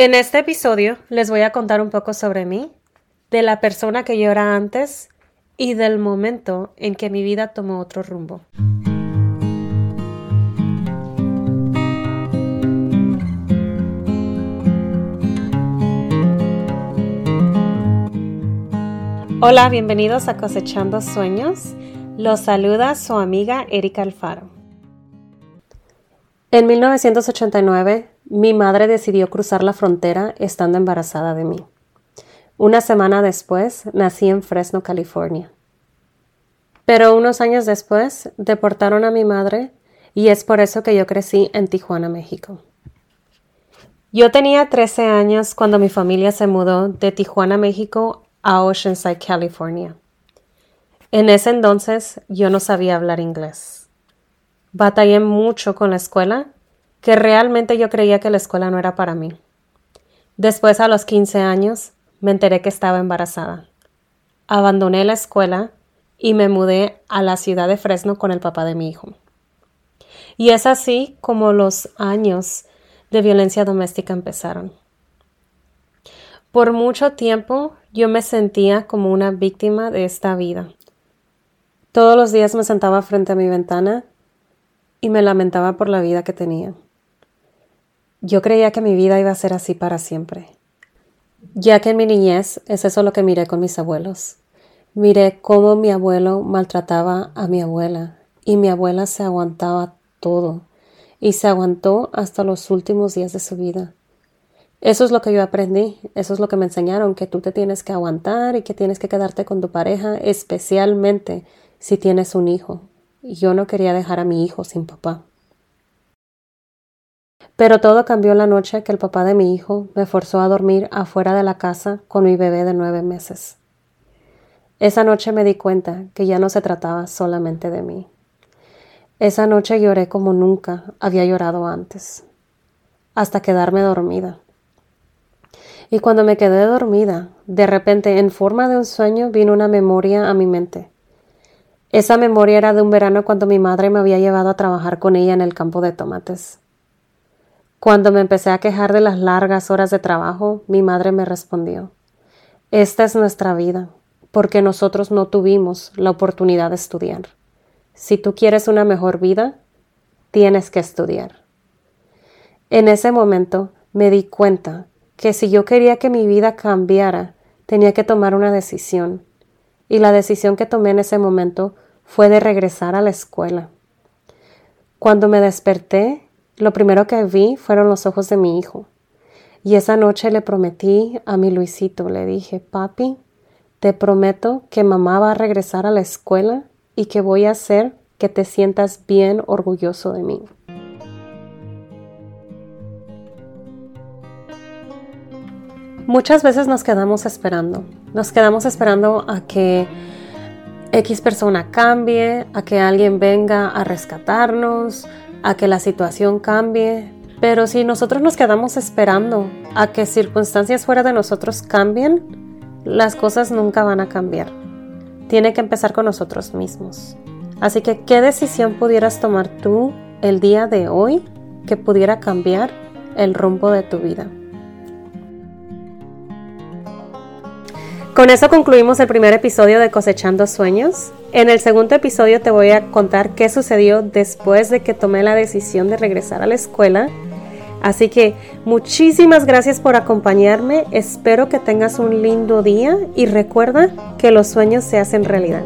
En este episodio les voy a contar un poco sobre mí, de la persona que yo era antes y del momento en que mi vida tomó otro rumbo. Hola, bienvenidos a Cosechando Sueños. Los saluda su amiga Erika Alfaro. En 1989 mi madre decidió cruzar la frontera estando embarazada de mí. Una semana después nací en Fresno, California. Pero unos años después deportaron a mi madre y es por eso que yo crecí en Tijuana, México. Yo tenía 13 años cuando mi familia se mudó de Tijuana, México a Oceanside, California. En ese entonces yo no sabía hablar inglés. Batallé mucho con la escuela que realmente yo creía que la escuela no era para mí. Después, a los 15 años, me enteré que estaba embarazada. Abandoné la escuela y me mudé a la ciudad de Fresno con el papá de mi hijo. Y es así como los años de violencia doméstica empezaron. Por mucho tiempo yo me sentía como una víctima de esta vida. Todos los días me sentaba frente a mi ventana y me lamentaba por la vida que tenía. Yo creía que mi vida iba a ser así para siempre, ya que en mi niñez es eso lo que miré con mis abuelos. Miré cómo mi abuelo maltrataba a mi abuela y mi abuela se aguantaba todo y se aguantó hasta los últimos días de su vida. Eso es lo que yo aprendí, eso es lo que me enseñaron, que tú te tienes que aguantar y que tienes que quedarte con tu pareja, especialmente si tienes un hijo. Yo no quería dejar a mi hijo sin papá. Pero todo cambió la noche que el papá de mi hijo me forzó a dormir afuera de la casa con mi bebé de nueve meses. Esa noche me di cuenta que ya no se trataba solamente de mí. Esa noche lloré como nunca había llorado antes, hasta quedarme dormida. Y cuando me quedé dormida, de repente, en forma de un sueño, vino una memoria a mi mente. Esa memoria era de un verano cuando mi madre me había llevado a trabajar con ella en el campo de tomates. Cuando me empecé a quejar de las largas horas de trabajo, mi madre me respondió, Esta es nuestra vida, porque nosotros no tuvimos la oportunidad de estudiar. Si tú quieres una mejor vida, tienes que estudiar. En ese momento me di cuenta que si yo quería que mi vida cambiara, tenía que tomar una decisión. Y la decisión que tomé en ese momento fue de regresar a la escuela. Cuando me desperté lo primero que vi fueron los ojos de mi hijo. Y esa noche le prometí a mi Luisito, le dije, papi, te prometo que mamá va a regresar a la escuela y que voy a hacer que te sientas bien orgulloso de mí. Muchas veces nos quedamos esperando, nos quedamos esperando a que X persona cambie, a que alguien venga a rescatarnos, a que la situación cambie, pero si nosotros nos quedamos esperando a que circunstancias fuera de nosotros cambien, las cosas nunca van a cambiar. Tiene que empezar con nosotros mismos. Así que, ¿qué decisión pudieras tomar tú el día de hoy que pudiera cambiar el rumbo de tu vida? Con eso concluimos el primer episodio de Cosechando Sueños. En el segundo episodio te voy a contar qué sucedió después de que tomé la decisión de regresar a la escuela. Así que muchísimas gracias por acompañarme, espero que tengas un lindo día y recuerda que los sueños se hacen realidad.